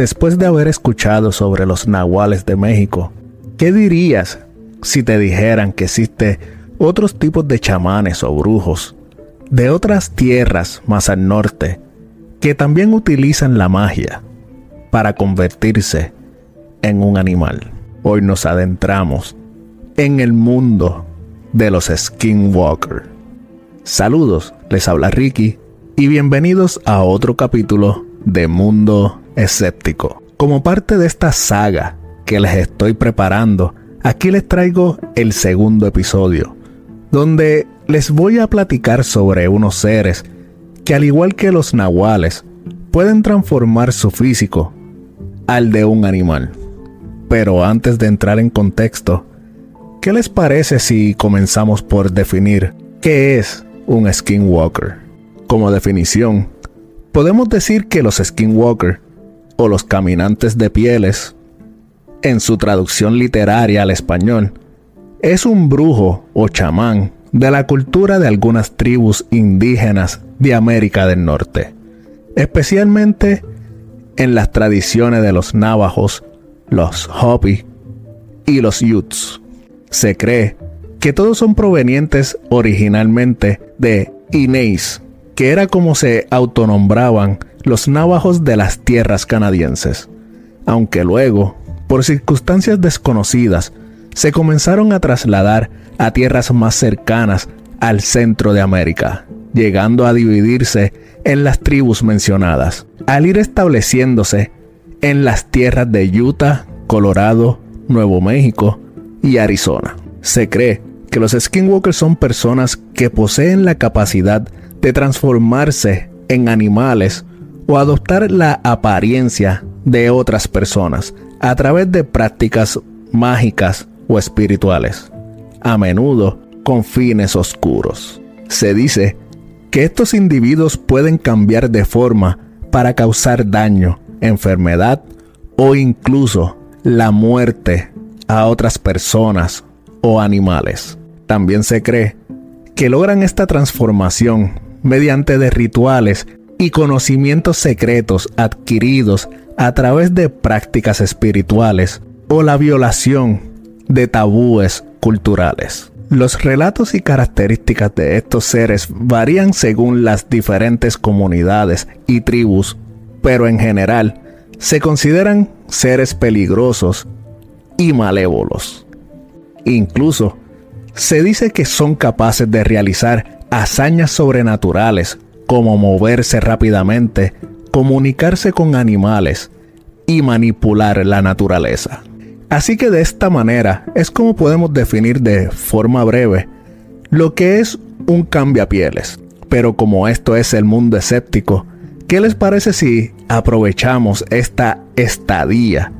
después de haber escuchado sobre los nahuales de México, ¿qué dirías si te dijeran que existe otros tipos de chamanes o brujos de otras tierras más al norte que también utilizan la magia para convertirse en un animal? Hoy nos adentramos en el mundo de los Skinwalker. Saludos, les habla Ricky y bienvenidos a otro capítulo de Mundo Escéptico. Como parte de esta saga que les estoy preparando, aquí les traigo el segundo episodio, donde les voy a platicar sobre unos seres que al igual que los nahuales, pueden transformar su físico al de un animal. Pero antes de entrar en contexto, ¿qué les parece si comenzamos por definir qué es un skinwalker? Como definición, podemos decir que los skinwalker los caminantes de pieles, en su traducción literaria al español, es un brujo o chamán de la cultura de algunas tribus indígenas de América del Norte, especialmente en las tradiciones de los navajos, los Hopi y los Utes. Se cree que todos son provenientes originalmente de Inés, que era como se autonombraban los navajos de las tierras canadienses, aunque luego, por circunstancias desconocidas, se comenzaron a trasladar a tierras más cercanas al centro de América, llegando a dividirse en las tribus mencionadas, al ir estableciéndose en las tierras de Utah, Colorado, Nuevo México y Arizona. Se cree que los skinwalkers son personas que poseen la capacidad de transformarse en animales o adoptar la apariencia de otras personas a través de prácticas mágicas o espirituales, a menudo con fines oscuros. Se dice que estos individuos pueden cambiar de forma para causar daño, enfermedad o incluso la muerte a otras personas o animales. También se cree que logran esta transformación mediante de rituales y conocimientos secretos adquiridos a través de prácticas espirituales o la violación de tabúes culturales. Los relatos y características de estos seres varían según las diferentes comunidades y tribus, pero en general se consideran seres peligrosos y malévolos. Incluso se dice que son capaces de realizar hazañas sobrenaturales como moverse rápidamente, comunicarse con animales y manipular la naturaleza. Así que de esta manera es como podemos definir de forma breve lo que es un cambiapieles. Pero como esto es el mundo escéptico, ¿qué les parece si aprovechamos esta estadía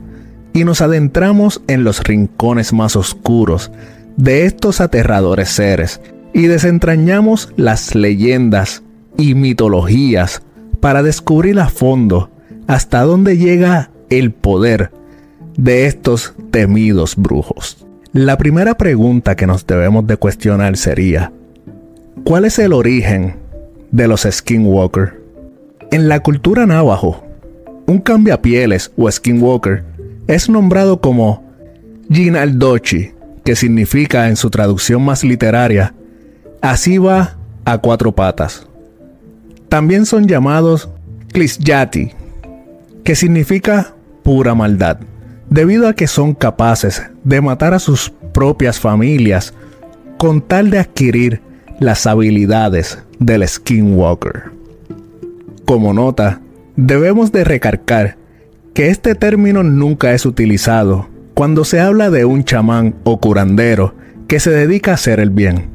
y nos adentramos en los rincones más oscuros de estos aterradores seres y desentrañamos las leyendas y mitologías para descubrir a fondo hasta dónde llega el poder de estos temidos brujos. La primera pregunta que nos debemos de cuestionar sería, ¿cuál es el origen de los skinwalker? En la cultura navajo, un cambiapieles o skinwalker es nombrado como Jinaldochi, que significa en su traducción más literaria, así va a cuatro patas. También son llamados Klisyati, que significa pura maldad debido a que son capaces de matar a sus propias familias con tal de adquirir las habilidades del skinwalker. Como nota, debemos de recargar que este término nunca es utilizado cuando se habla de un chamán o curandero que se dedica a hacer el bien,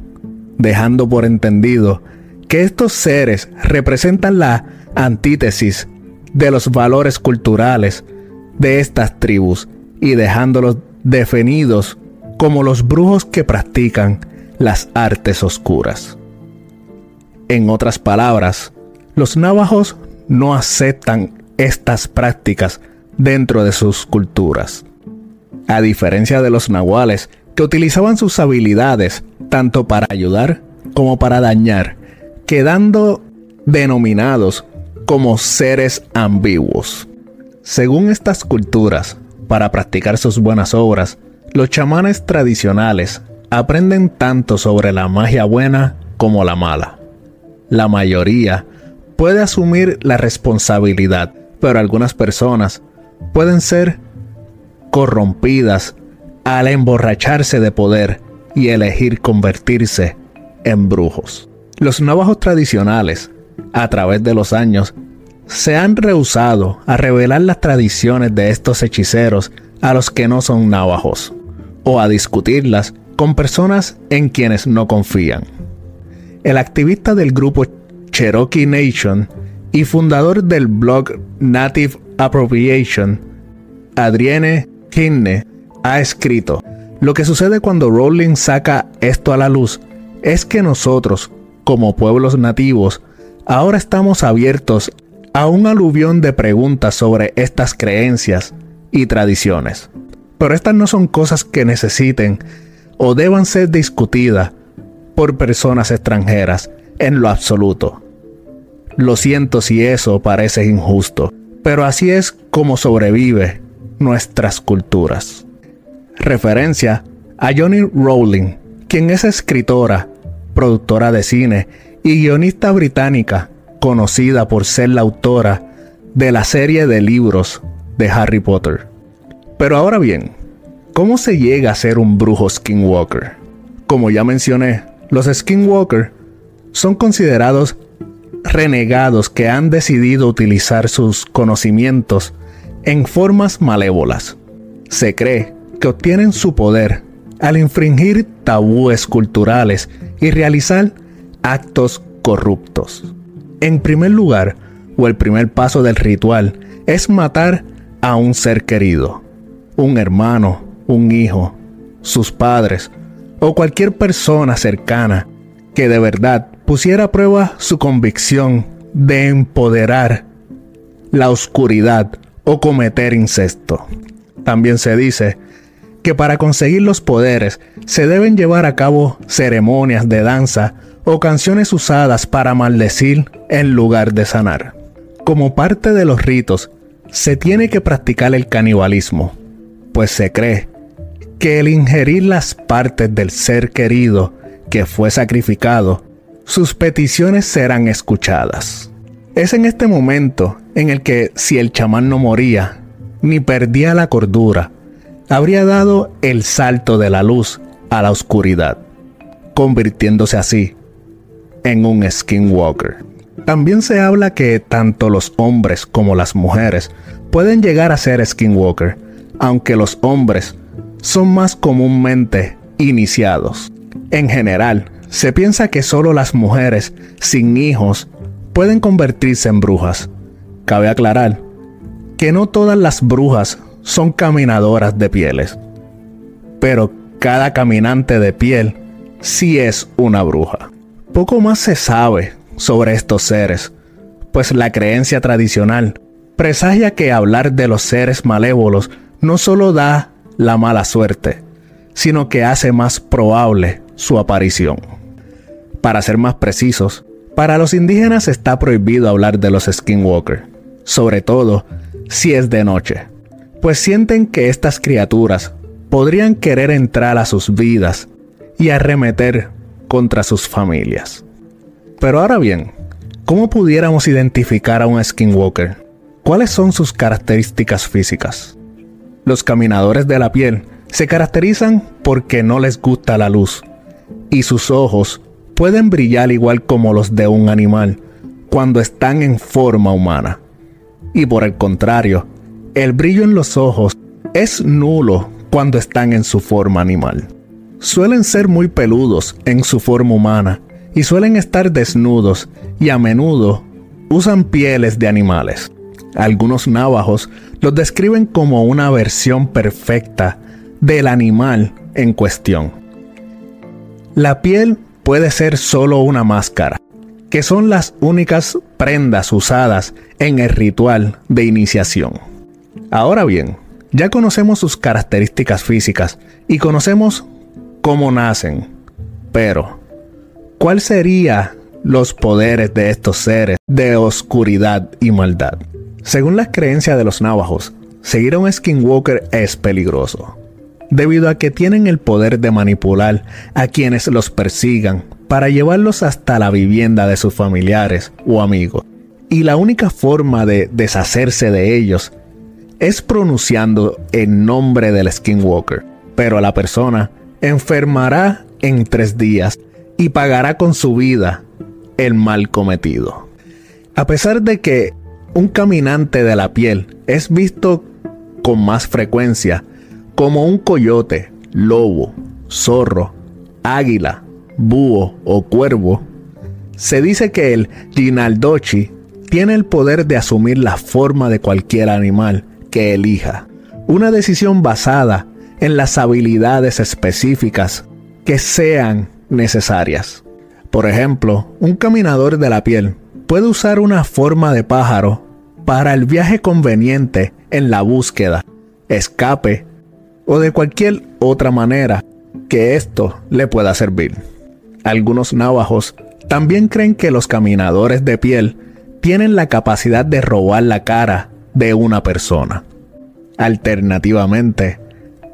dejando por entendido que estos seres representan la antítesis de los valores culturales de estas tribus y dejándolos definidos como los brujos que practican las artes oscuras. En otras palabras, los navajos no aceptan estas prácticas dentro de sus culturas. A diferencia de los nahuales, que utilizaban sus habilidades tanto para ayudar como para dañar, quedando denominados como seres ambiguos. Según estas culturas, para practicar sus buenas obras, los chamanes tradicionales aprenden tanto sobre la magia buena como la mala. La mayoría puede asumir la responsabilidad, pero algunas personas pueden ser corrompidas al emborracharse de poder y elegir convertirse en brujos. Los navajos tradicionales, a través de los años, se han rehusado a revelar las tradiciones de estos hechiceros a los que no son navajos, o a discutirlas con personas en quienes no confían. El activista del grupo Cherokee Nation y fundador del blog Native Appropriation, Adrienne Kinney, ha escrito, lo que sucede cuando Rowling saca esto a la luz es que nosotros, como pueblos nativos, ahora estamos abiertos a un aluvión de preguntas sobre estas creencias y tradiciones. Pero estas no son cosas que necesiten o deban ser discutidas por personas extranjeras en lo absoluto. Lo siento si eso parece injusto, pero así es como sobrevive nuestras culturas. Referencia a Johnny Rowling, quien es escritora, productora de cine y guionista británica, conocida por ser la autora de la serie de libros de Harry Potter. Pero ahora bien, ¿cómo se llega a ser un brujo skinwalker? Como ya mencioné, los skinwalker son considerados renegados que han decidido utilizar sus conocimientos en formas malévolas. Se cree que obtienen su poder al infringir tabúes culturales y realizar actos corruptos. En primer lugar, o el primer paso del ritual, es matar a un ser querido, un hermano, un hijo, sus padres o cualquier persona cercana que de verdad pusiera a prueba su convicción de empoderar la oscuridad o cometer incesto. También se dice que para conseguir los poderes se deben llevar a cabo ceremonias de danza o canciones usadas para maldecir en lugar de sanar. Como parte de los ritos, se tiene que practicar el canibalismo, pues se cree que el ingerir las partes del ser querido que fue sacrificado, sus peticiones serán escuchadas. Es en este momento en el que si el chamán no moría, ni perdía la cordura, habría dado el salto de la luz a la oscuridad, convirtiéndose así en un skinwalker. También se habla que tanto los hombres como las mujeres pueden llegar a ser skinwalker, aunque los hombres son más comúnmente iniciados. En general, se piensa que solo las mujeres sin hijos pueden convertirse en brujas. Cabe aclarar que no todas las brujas son caminadoras de pieles, pero cada caminante de piel sí es una bruja. Poco más se sabe sobre estos seres, pues la creencia tradicional presagia que hablar de los seres malévolos no solo da la mala suerte, sino que hace más probable su aparición. Para ser más precisos, para los indígenas está prohibido hablar de los skinwalker, sobre todo si es de noche pues sienten que estas criaturas podrían querer entrar a sus vidas y arremeter contra sus familias. Pero ahora bien, ¿cómo pudiéramos identificar a un skinwalker? ¿Cuáles son sus características físicas? Los caminadores de la piel se caracterizan porque no les gusta la luz y sus ojos pueden brillar igual como los de un animal cuando están en forma humana. Y por el contrario, el brillo en los ojos es nulo cuando están en su forma animal. Suelen ser muy peludos en su forma humana y suelen estar desnudos y a menudo usan pieles de animales. Algunos navajos los describen como una versión perfecta del animal en cuestión. La piel puede ser solo una máscara, que son las únicas prendas usadas en el ritual de iniciación. Ahora bien, ya conocemos sus características físicas y conocemos cómo nacen, pero ¿cuál serían los poderes de estos seres de oscuridad y maldad? Según las creencias de los navajos, seguir a un skinwalker es peligroso, debido a que tienen el poder de manipular a quienes los persigan para llevarlos hasta la vivienda de sus familiares o amigos. Y la única forma de deshacerse de ellos es pronunciando el nombre del skinwalker, pero la persona enfermará en tres días y pagará con su vida el mal cometido. A pesar de que un caminante de la piel es visto con más frecuencia como un coyote, lobo, zorro, águila, búho o cuervo, se dice que el Ginaldochi tiene el poder de asumir la forma de cualquier animal que elija, una decisión basada en las habilidades específicas que sean necesarias. Por ejemplo, un caminador de la piel puede usar una forma de pájaro para el viaje conveniente en la búsqueda, escape o de cualquier otra manera que esto le pueda servir. Algunos navajos también creen que los caminadores de piel tienen la capacidad de robar la cara de una persona. Alternativamente,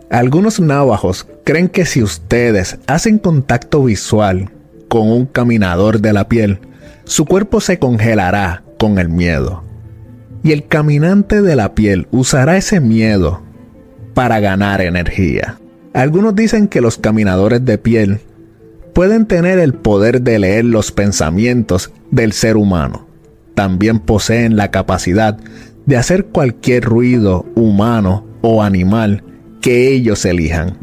algunos navajos creen que si ustedes hacen contacto visual con un caminador de la piel, su cuerpo se congelará con el miedo. Y el caminante de la piel usará ese miedo para ganar energía. Algunos dicen que los caminadores de piel pueden tener el poder de leer los pensamientos del ser humano. También poseen la capacidad de hacer cualquier ruido humano o animal que ellos elijan,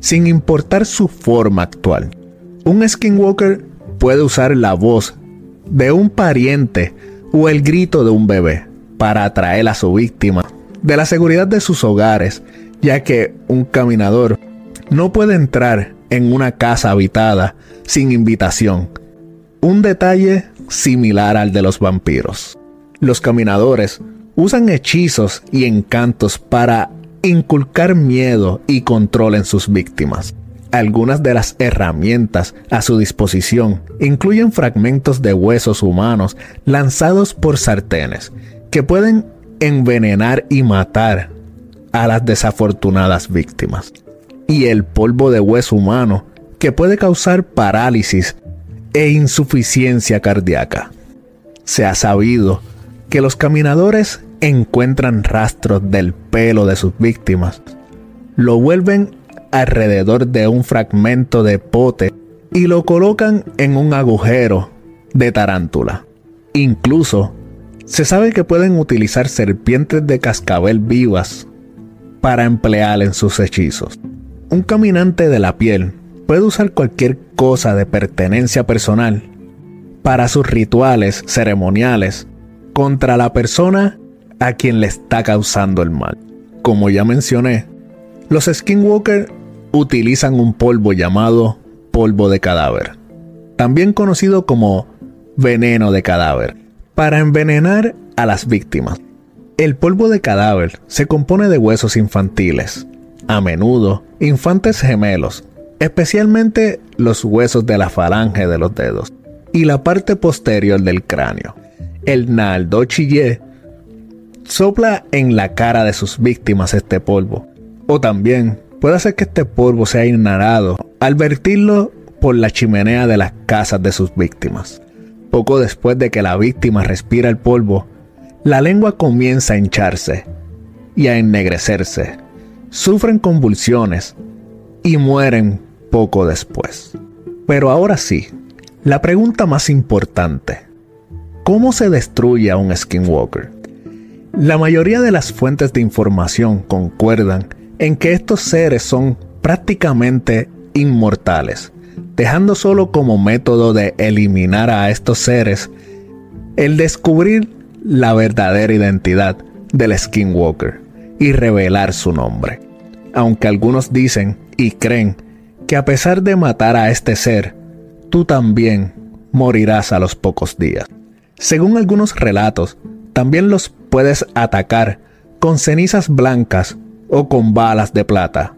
sin importar su forma actual. Un skinwalker puede usar la voz de un pariente o el grito de un bebé para atraer a su víctima de la seguridad de sus hogares, ya que un caminador no puede entrar en una casa habitada sin invitación. Un detalle similar al de los vampiros. Los caminadores usan hechizos y encantos para inculcar miedo y control en sus víctimas. Algunas de las herramientas a su disposición incluyen fragmentos de huesos humanos lanzados por sartenes que pueden envenenar y matar a las desafortunadas víctimas. Y el polvo de hueso humano que puede causar parálisis e insuficiencia cardíaca. Se ha sabido que los caminadores encuentran rastros del pelo de sus víctimas, lo vuelven alrededor de un fragmento de pote y lo colocan en un agujero de tarántula. Incluso se sabe que pueden utilizar serpientes de cascabel vivas para emplear en sus hechizos. Un caminante de la piel puede usar cualquier cosa de pertenencia personal para sus rituales ceremoniales contra la persona a quien le está causando el mal. Como ya mencioné, los skinwalker utilizan un polvo llamado polvo de cadáver, también conocido como veneno de cadáver, para envenenar a las víctimas. El polvo de cadáver se compone de huesos infantiles, a menudo infantes gemelos, especialmente los huesos de la falange de los dedos y la parte posterior del cráneo. El Naldo Chillé sopla en la cara de sus víctimas este polvo, o también puede hacer que este polvo sea inhalado al vertirlo por la chimenea de las casas de sus víctimas. Poco después de que la víctima respira el polvo, la lengua comienza a hincharse y a ennegrecerse. Sufren convulsiones y mueren poco después. Pero ahora sí, la pregunta más importante. ¿Cómo se destruye a un skinwalker? La mayoría de las fuentes de información concuerdan en que estos seres son prácticamente inmortales, dejando solo como método de eliminar a estos seres el descubrir la verdadera identidad del Skinwalker y revelar su nombre. Aunque algunos dicen y creen que a pesar de matar a este ser, tú también morirás a los pocos días. Según algunos relatos, también los puedes atacar con cenizas blancas o con balas de plata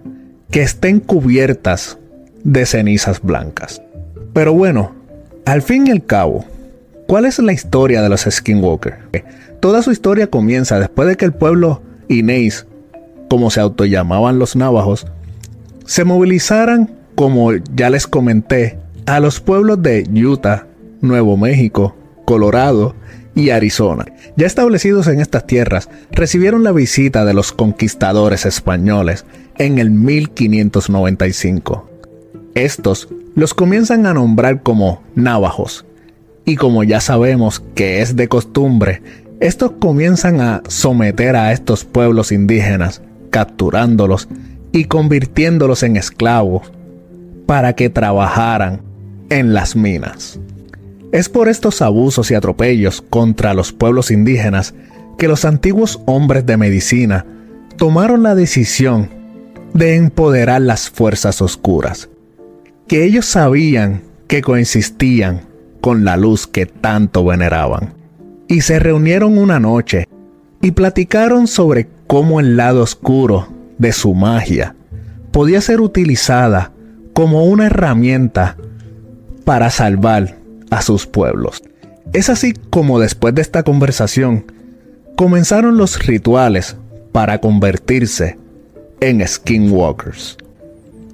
que estén cubiertas de cenizas blancas. Pero bueno, al fin y al cabo, ¿Cuál es la historia de los Skinwalker? Toda su historia comienza después de que el pueblo Inés, como se autollamaban los navajos, se movilizaran, como ya les comenté, a los pueblos de Utah, Nuevo México, Colorado y Arizona. Ya establecidos en estas tierras, recibieron la visita de los conquistadores españoles en el 1595. Estos los comienzan a nombrar como navajos, y como ya sabemos que es de costumbre, estos comienzan a someter a estos pueblos indígenas, capturándolos y convirtiéndolos en esclavos para que trabajaran en las minas. Es por estos abusos y atropellos contra los pueblos indígenas que los antiguos hombres de medicina tomaron la decisión de empoderar las fuerzas oscuras, que ellos sabían que coexistían con la luz que tanto veneraban. Y se reunieron una noche y platicaron sobre cómo el lado oscuro de su magia podía ser utilizada como una herramienta para salvar a sus pueblos. Es así como después de esta conversación comenzaron los rituales para convertirse en skinwalkers.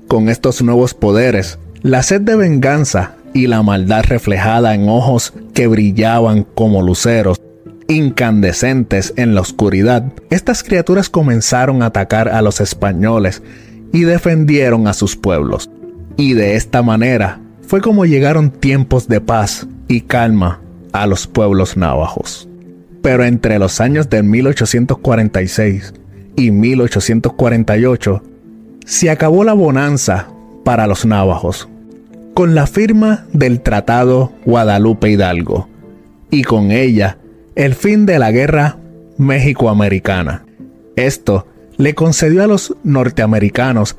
Con estos nuevos poderes, la sed de venganza y la maldad reflejada en ojos que brillaban como luceros, incandescentes en la oscuridad, estas criaturas comenzaron a atacar a los españoles y defendieron a sus pueblos. Y de esta manera fue como llegaron tiempos de paz y calma a los pueblos navajos. Pero entre los años de 1846 y 1848 se acabó la bonanza para los navajos con la firma del Tratado Guadalupe Hidalgo y con ella el fin de la guerra México-Americana. Esto le concedió a los norteamericanos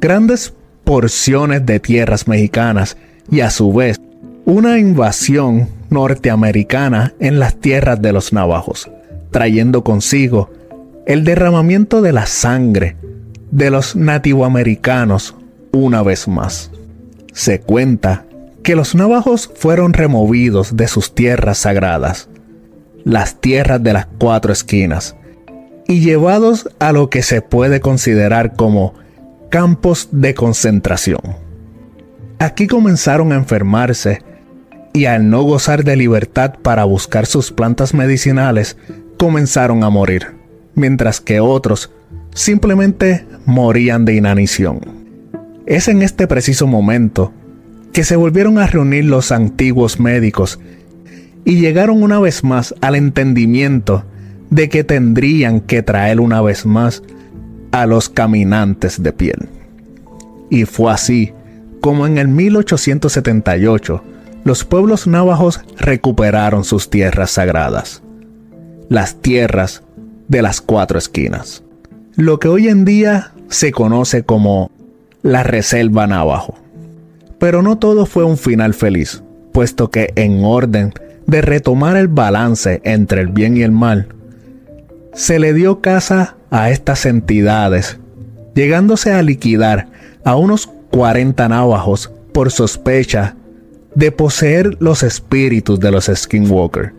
grandes porciones de tierras mexicanas y a su vez una invasión norteamericana en las tierras de los navajos, trayendo consigo el derramamiento de la sangre de los nativoamericanos una vez más. Se cuenta que los navajos fueron removidos de sus tierras sagradas, las tierras de las cuatro esquinas, y llevados a lo que se puede considerar como campos de concentración. Aquí comenzaron a enfermarse y al no gozar de libertad para buscar sus plantas medicinales, comenzaron a morir, mientras que otros simplemente morían de inanición. Es en este preciso momento que se volvieron a reunir los antiguos médicos y llegaron una vez más al entendimiento de que tendrían que traer una vez más a los caminantes de piel. Y fue así como en el 1878 los pueblos navajos recuperaron sus tierras sagradas, las tierras de las cuatro esquinas, lo que hoy en día se conoce como la Reserva Navajo. Pero no todo fue un final feliz, puesto que en orden de retomar el balance entre el bien y el mal, se le dio casa a estas entidades, llegándose a liquidar a unos 40 navajos por sospecha de poseer los espíritus de los Skinwalker,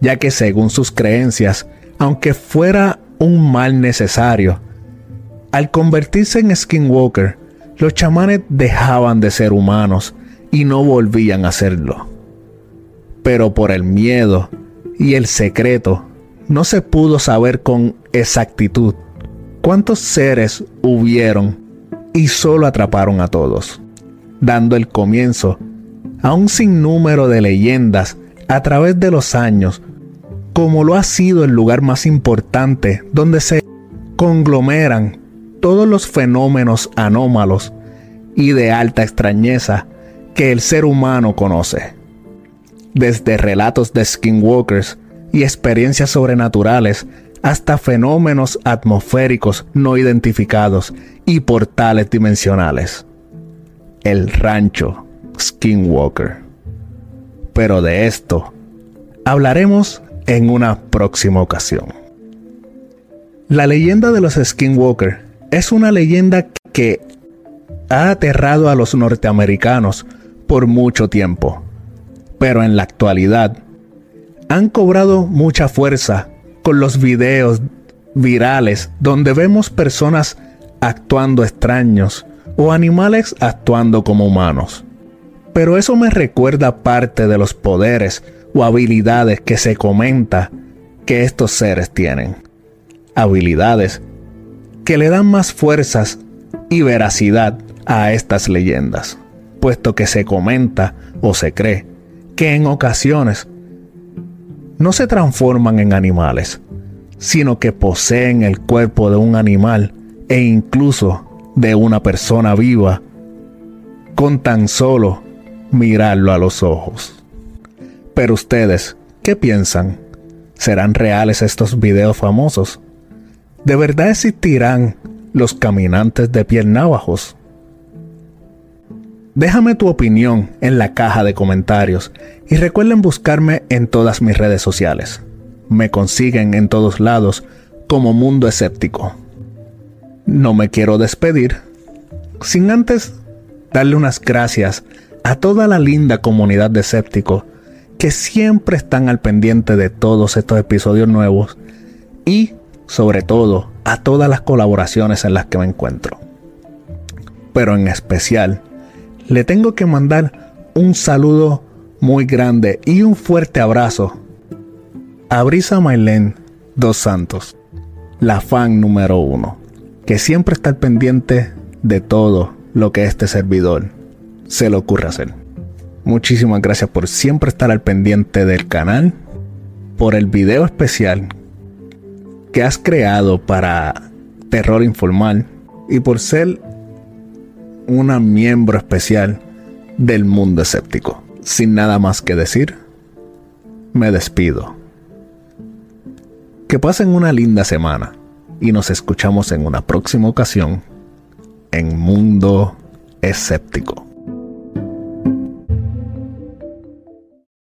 ya que según sus creencias, aunque fuera un mal necesario, al convertirse en Skinwalker, los chamanes dejaban de ser humanos y no volvían a serlo. Pero por el miedo y el secreto no se pudo saber con exactitud cuántos seres hubieron y solo atraparon a todos, dando el comienzo a un sinnúmero de leyendas a través de los años, como lo ha sido el lugar más importante donde se conglomeran todos los fenómenos anómalos y de alta extrañeza que el ser humano conoce. Desde relatos de skinwalkers y experiencias sobrenaturales hasta fenómenos atmosféricos no identificados y portales dimensionales. El rancho Skinwalker. Pero de esto hablaremos en una próxima ocasión. La leyenda de los Skinwalker es una leyenda que ha aterrado a los norteamericanos por mucho tiempo pero en la actualidad han cobrado mucha fuerza con los videos virales donde vemos personas actuando extraños o animales actuando como humanos. Pero eso me recuerda parte de los poderes o habilidades que se comenta que estos seres tienen. Habilidades que le dan más fuerzas y veracidad a estas leyendas, puesto que se comenta o se cree que en ocasiones no se transforman en animales, sino que poseen el cuerpo de un animal e incluso de una persona viva con tan solo mirarlo a los ojos. Pero ustedes, ¿qué piensan? ¿Serán reales estos videos famosos? ¿De verdad existirán los caminantes de piel navajos? Déjame tu opinión en la caja de comentarios y recuerden buscarme en todas mis redes sociales. Me consiguen en todos lados como Mundo Escéptico. No me quiero despedir sin antes darle unas gracias a toda la linda comunidad de escépticos que siempre están al pendiente de todos estos episodios nuevos y sobre todo a todas las colaboraciones en las que me encuentro. Pero en especial le tengo que mandar un saludo muy grande y un fuerte abrazo a Brisa Mailén Dos Santos, la fan número uno, que siempre está al pendiente de todo lo que este servidor se le ocurre hacer. Muchísimas gracias por siempre estar al pendiente del canal, por el video especial que has creado para Terror Informal y por ser una miembro especial del mundo escéptico. Sin nada más que decir, me despido. Que pasen una linda semana y nos escuchamos en una próxima ocasión en Mundo Escéptico.